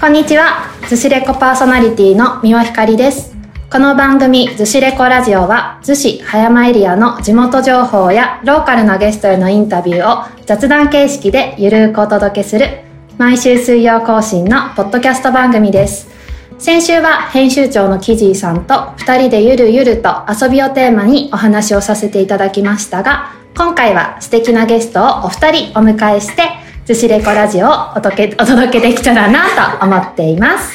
こんにちは。ズシレコパーソナリティの三輪ひかりです。この番組、ズシレコラジオは、逗子葉山エリアの地元情報やローカルなゲストへのインタビューを雑談形式でゆるーくお届けする、毎週水曜更新のポッドキャスト番組です。先週は編集長のキジーさんと二人でゆるゆると遊びをテーマにお話をさせていただきましたが、今回は素敵なゲストをお二人お迎えして、寿司レコラジオをお届けお届けできたらなと思っています。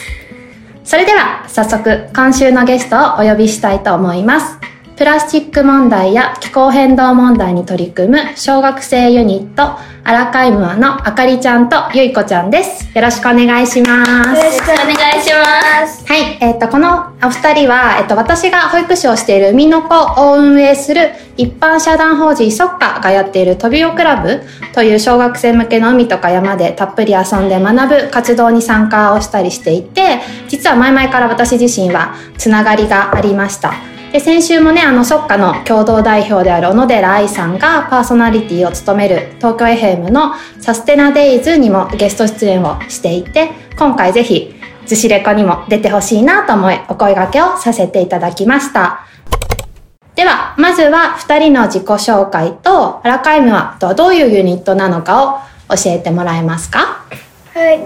それでは早速今週のゲストをお呼びしたいと思います。プラスチック問題や気候変動問題に取り組む小学生ユニットアラカイムアのあかりちゃんとゆいこちゃんです。よろしくお願いします。よろしくお願いします。はい、えっ、と、このお二人は、えっ、と、私が保育士をしている海の子を運営する一般社団法人ソッカがやっているトビオクラブという小学生向けの海とか山でたっぷり遊んで学ぶ活動に参加をしたりしていて、実は前々から私自身はつながりがありました。で先週もねあのソッカの共同代表である小野寺愛さんがパーソナリティを務める東京 FM のサステナデイズにもゲスト出演をしていて今回ぜひズシレコにも出てほしいなと思いお声掛けをさせていただきましたではまずは2人の自己紹介とアラカイムはとはどういうユニットなのかを教えてもらえますか？はい、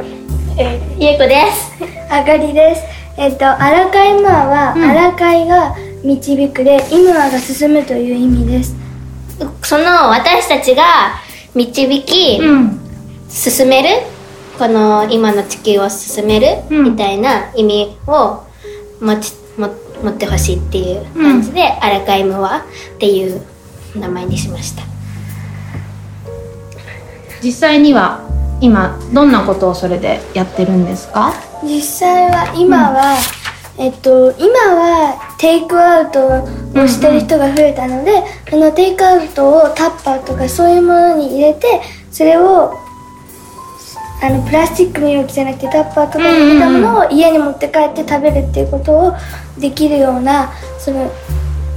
えー、ゆうこです。あかりです。えっと、アラカイムアは、うんアラカイが導くで、イムアが進むという意味です。その私たちが導き、ん。進めるこの今の地球を進める、うん。みたいな意味を持ちも持ってほしいっていう感じで、アラカイムはっていう名前にしました。実際には今どんなことをそれでやってるんですか？実際は、今は、えっと、今はテイクアウトをしてる人が増えたので、そのテイクアウトをタッパーとかそういうものに入れて、それを、あのプラスチックの容器じゃなくてタッパーとかに入れたものを家に持って帰って食べるっていうことをできるようなその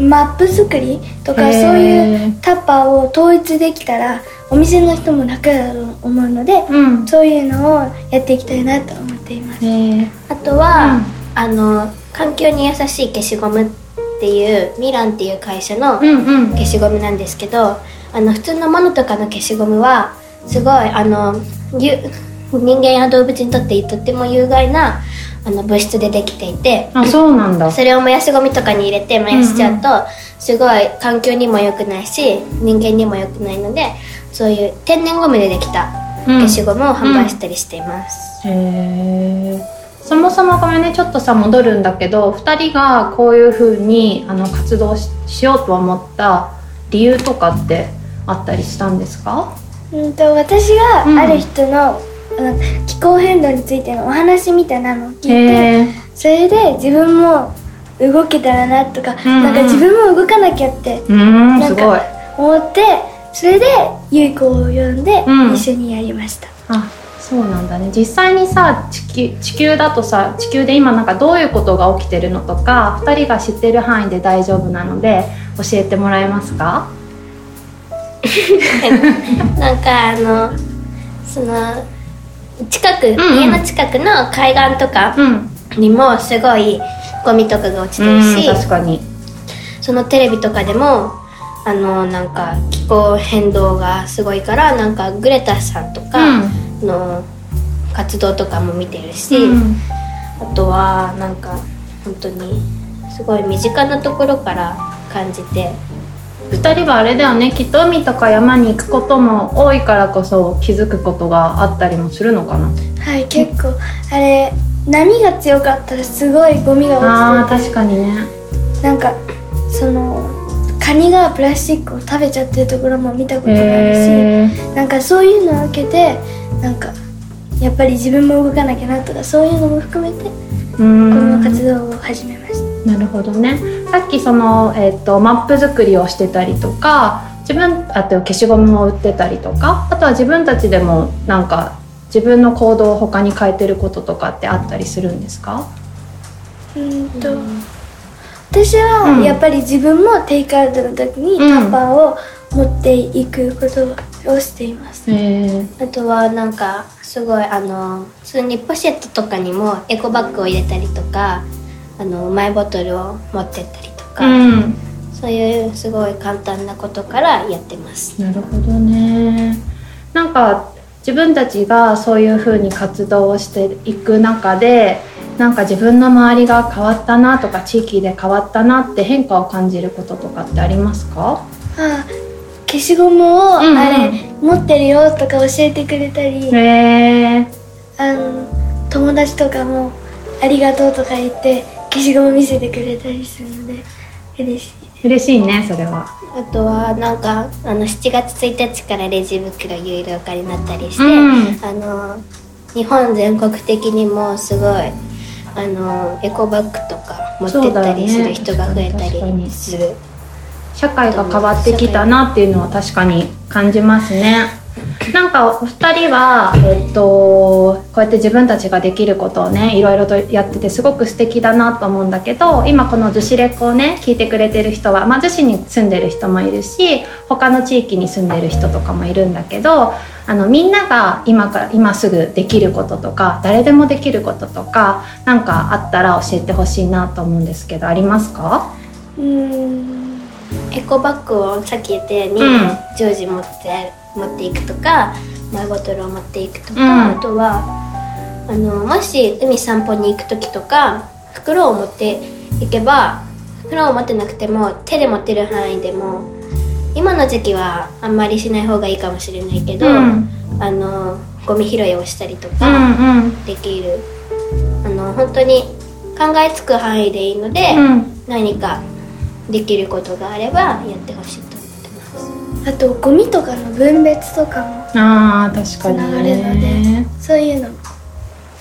マップ作りとかそういうタッパーを統一できたらお店の人も楽だと思うので、うん。そういうのをやっていきたいなと思っています。あとは、あの環境に優しい消しゴムっていうミランっていう会社のうんうん。消しゴムなんですけどあの普通のものとかの消しゴムはすごいあのゆ人間や動物にとってとっても有害なあの物質でできていてあそうなんだ。それを燃やしゴミとかに入れて燃やしちゃうと、すごい環境にも良くないし人間にも良くないのでそういう天然ゴムでできた消しゴムを販売したりしています、へえそもそもごめんねちょっとさ戻るんだけど2人がこういうふうにあの活動ししようと思った理由とかってあったりしたんですか？うんと私うん。がある人の、あの気候変動についてのお話みたいなのを聞いてそれで自分も動けたらなとか、うんうん。なんか自分も動かなきゃってうーんなんか思ってそれでゆい子を呼んでうん。一緒にやりました、あそうなんだね。実際にさ地球地球だとさ地球で今なんかどういうことが起きてるのとか2人が知ってる範囲で大丈夫なので教えてもらえますか？なんかあのその近く、んうん。家の近くの海岸とかうん。にもすごいゴミとかが落ちてるし、確かに。そのテレビとかでもあのなんか気候変動がすごいからなんかグレタさんとかの活動とかも見てるし、うんあとはなんか本当にすごい身近なところから感じて2人はあれだよねきっと海とか山に行くことも多いからこそ気づくことがあったりもするのかな？はい結構。あれ波が強かったらすごいゴミがあー落ちて確かにね。てなんかそのカニがプラスチックを食べちゃってるところも見たことがあるしへなんかそういうのを受けてなんかやっぱり自分も動かなきゃなとかそういうのも含めてこん。の活動を始めました。なるほどね。さっきその、えー、とマップ作りをしてたりとか自分あと消しゴムを売ってたりとかあとは自分たちでもなんか自分の行動を他に変えてることとかってあったりするんですか？うんと私うん。はやっぱり自分もテイクアウトの時にうん。タッパーを持っていくことをしています。あとはなんかすごいあの普通にポシェットとかにもエコバッグを入れたりとかあのマイボトルを持ってったりとか、うん。そういうすごい簡単なことからやってます。なるほどね。なんか自分たちがそういう風に活動をしていく中でなんか自分の周りが変わったなとか地域で変わったなって変化を感じることとかってありますか？あ消しゴムを、うんうんあれ持ってるよとか教えてくれたり、へえあの友達とかもありがとうとか言って消しゴム見せてくれたりするので嬉しい嬉しいねそれは。あとはなんかあの7月1日からレジ袋有料化になったりして、うん。あの日本全国的にもすごいあのエコバッグとか持ってったりする人が増えたりする、社会が変わってきたなっていうのは確かに感じますね。なんかお二人は、えっと、こうやって自分たちができることをねいろいろとやっててすごく素敵だなと思うんだけど今この「逗子レコ」をね聞いてくれてる人は、まあ、逗子に住んでる人もいるし他の地域に住んでる人とかもいるんだけどあのみんなが今から今すぐできることとか誰でもできることとかなんかあったら教えてほしいなと思うんですけどありますか？うん。エコバッグをさっき言ったように、うん常時持って持っていくとかマイボトルを持っていくとか、うん。あとはあのもし海散歩に行く時とか袋を持っていけば袋を持ってなくても手で持ってる範囲でも今の時期はあんまりしない方がいいかもしれないけど、うん。あのゴミ拾いをしたりとうかんうん。できる、あの本当に考えつく範囲でいいので、うん。何かできることがあればやってほしいと思ってます。あとゴミとかの分別とかもあー確かつながにるのでねそういうのも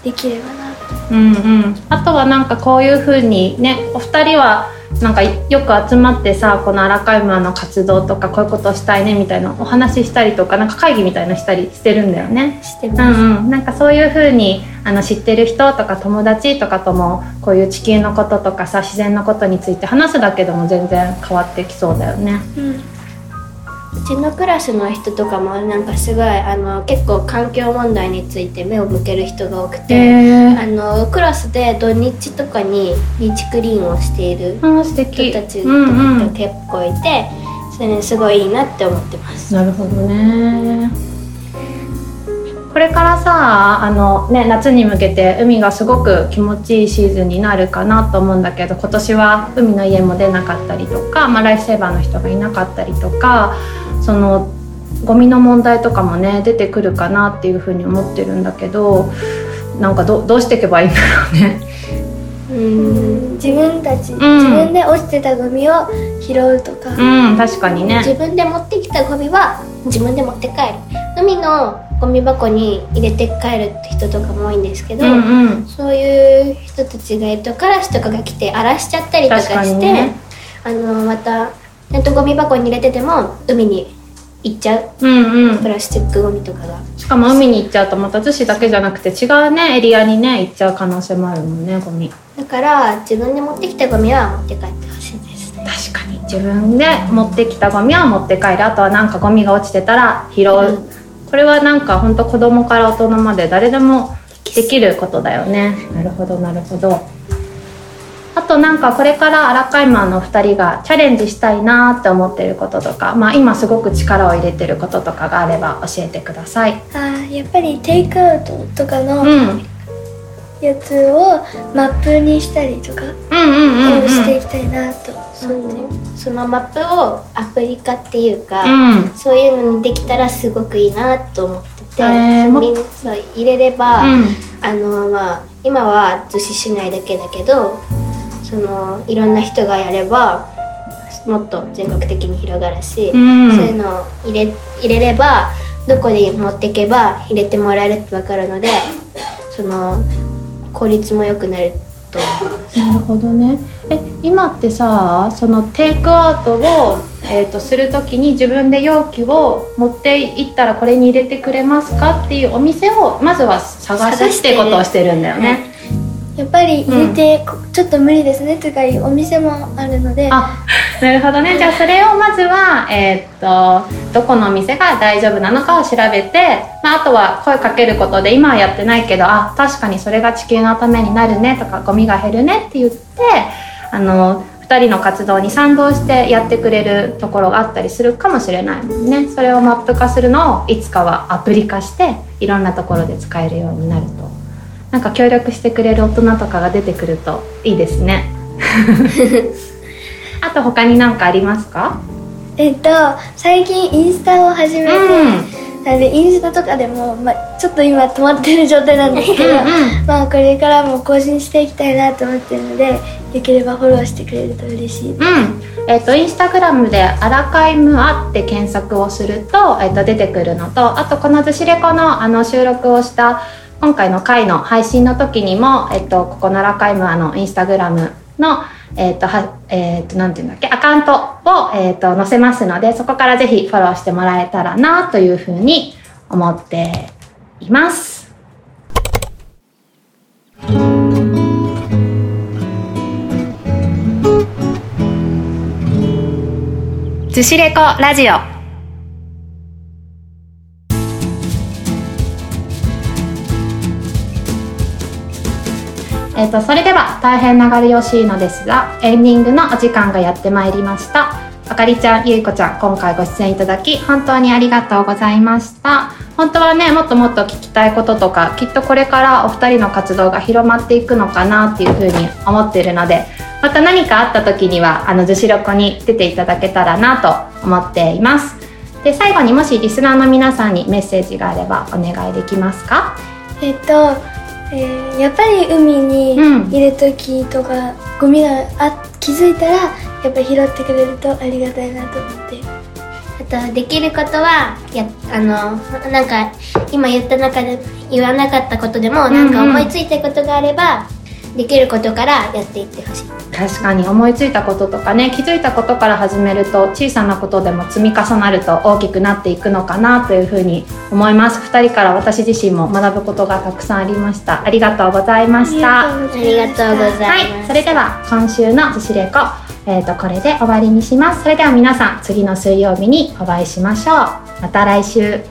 できればな。とうんうん。あとはなんかこういう風にねお二人はなんかよく集まってさこの荒川村の活動とかこういうことをしたいねみたいなお話ししたりとかなんか会議みたいなのしたりしてるんだよね。うしてます。んうん、なんかそういう風にあの知ってる人とか友達とかともこういう地球のこととかさ自然のことについて話すだけでも全然変わってきそうだよね。うんうちのクラスの人とかもなんかすごいあの結構環境問題について目を向ける人が多くて、へあのクラスで土日とかにビーチクリーンをしている人たちとうんうんかが結構いて、それすごいいいなって思ってます。なるほどねこれからさあの、ね、夏に向けて海がすごく気持ちいいシーズンになるかなと思うんだけど今年は海の家も出なかったりとか、まあ、ライフセーバーの人がいなかったりとかそのゴミの問題とかもね出てくるかなっていうふうに思ってるんだけどなんかどどうしていけばいいんだろうね。うん自分たち、ん。自分で落ちてたゴミを拾うとか、うん確かにね。自分で持ってきたゴミは自分で持って帰る。海のゴミ箱に入れて帰るって人とかも多いんですけど、うんうん。そういう人たちがいるとカラスとかが来て荒らしちゃったりとかして、ね。あのまたちゃんとゴミ箱に入れてても海に行っちゃう。うんうん。プラスチックゴミとかが。しかも海に行っちゃうとまた逗子だけじゃなくて違うねエリアにね行っちゃう可能性もあるもんねゴミ。だから自分で持ってきたゴミは持って帰ってほしいですね。確かに。自分で持ってきたゴミは持って帰る。あとはなんかゴミが落ちてたら拾う、うんこれはなんか本当子供から大人まで誰でもできることだよね。なるほどなるほど。あとなんかこれからアラカイマーの2人がチャレンジしたいなって思ってることとか、まあ、今すごく力を入れてることとかがあれば教えてください。あーやっぱりテイクアウトとかのうんやつをマップにしたりとかしていきたいなとそうねそのマップをアプリ化っていうか、うん。そういうのにできたらすごくいいなと思ってて、えーもみんな入れれば、うん。あのまあ今は逗子市内だけだけどそのいろんな人がやればもっと全国的に広がるし、うん。そういうのを入れ入れればどこに持っていけば入れてもらえるって分かるのでその効率も良くなると。なるほどねえ今ってさそのテイクアウトを、えー、とする時に自分で容器を持っていったらこれに入れてくれますかっていうお店をまずは探すっ探しててことをしてるんだよね。やっぱり入れて、こちょっと無理ですねとかいうお店もあるので。あなるほどね。じゃあそれをまずは、えーっとどこのお店が大丈夫なのかを調べて、まあ、あとは声かけることで今はやってないけどあ確かにそれが地球のためになるねとかゴミが減るねって言ってあの2人の活動に賛同してやってくれるところがあったりするかもしれないもんね。それをマップ化するのをいつかはアプリ化していろんなところで使えるようになるとなんか協力してくれる大人とかが出てくるといいですね。あと他に何かありますか？えっと最近インスタを始めて、なのでインスタとかでも、まあ、ちょっと今止まってる状態なんですけど、うんうん。まあこれからも更新していきたいなと思ってるのでよければフォローしてくれると嬉しいです。うん、えっ、とインスタグラムで「アラカイムア」って検索をすると,、えっと出てくるのとあとこの「ずしレコの」あの収録をした今回の回の配信の時にも、えっとここの「アラカイムア」のインスタグラムのえっ、とはえっ、となんていうんだっけアカウントを、えっと載せますのでそこからぜひフォローしてもらえたらなというふうに思っています。ずしレコラジオえー、とそれでは大変流れ惜しいのですがエンディングのお時間がやってまいりました。あかりちゃんゆいこちゃん今回ご出演いただき本当にありがとうございました。本当はねもっともっと聞きたいこととかきっとこれからお二人の活動が広まっていくのかなっていうふうに思っているのでまた何かあった時にはあの女子ロコに出ていただけたらなと思っています。で最後にもしリスナーの皆さんにメッセージがあればお願いできますか？えっと、えーやっぱり海にうん。いる時とか、ゴミがあ気づいたらやっぱり拾ってくれるとありがたいなと思って。あとできることはやあのなんか今言った中で言わなかったことでも、なんか思いついたことがあればできることからやっていってほしい。確かに思いついたこととかね気づいたことから始めると小さなことでも積み重なると大きくなっていくのかなというふうに思います。2人から私自身も学ぶことがたくさんありました。ありがとうございました。ありがとうございます、はいそれでは今週の「ずしレコ」えー、とこれで終わりにします。それでは皆さん次の水曜日にお会いしましょう。また来週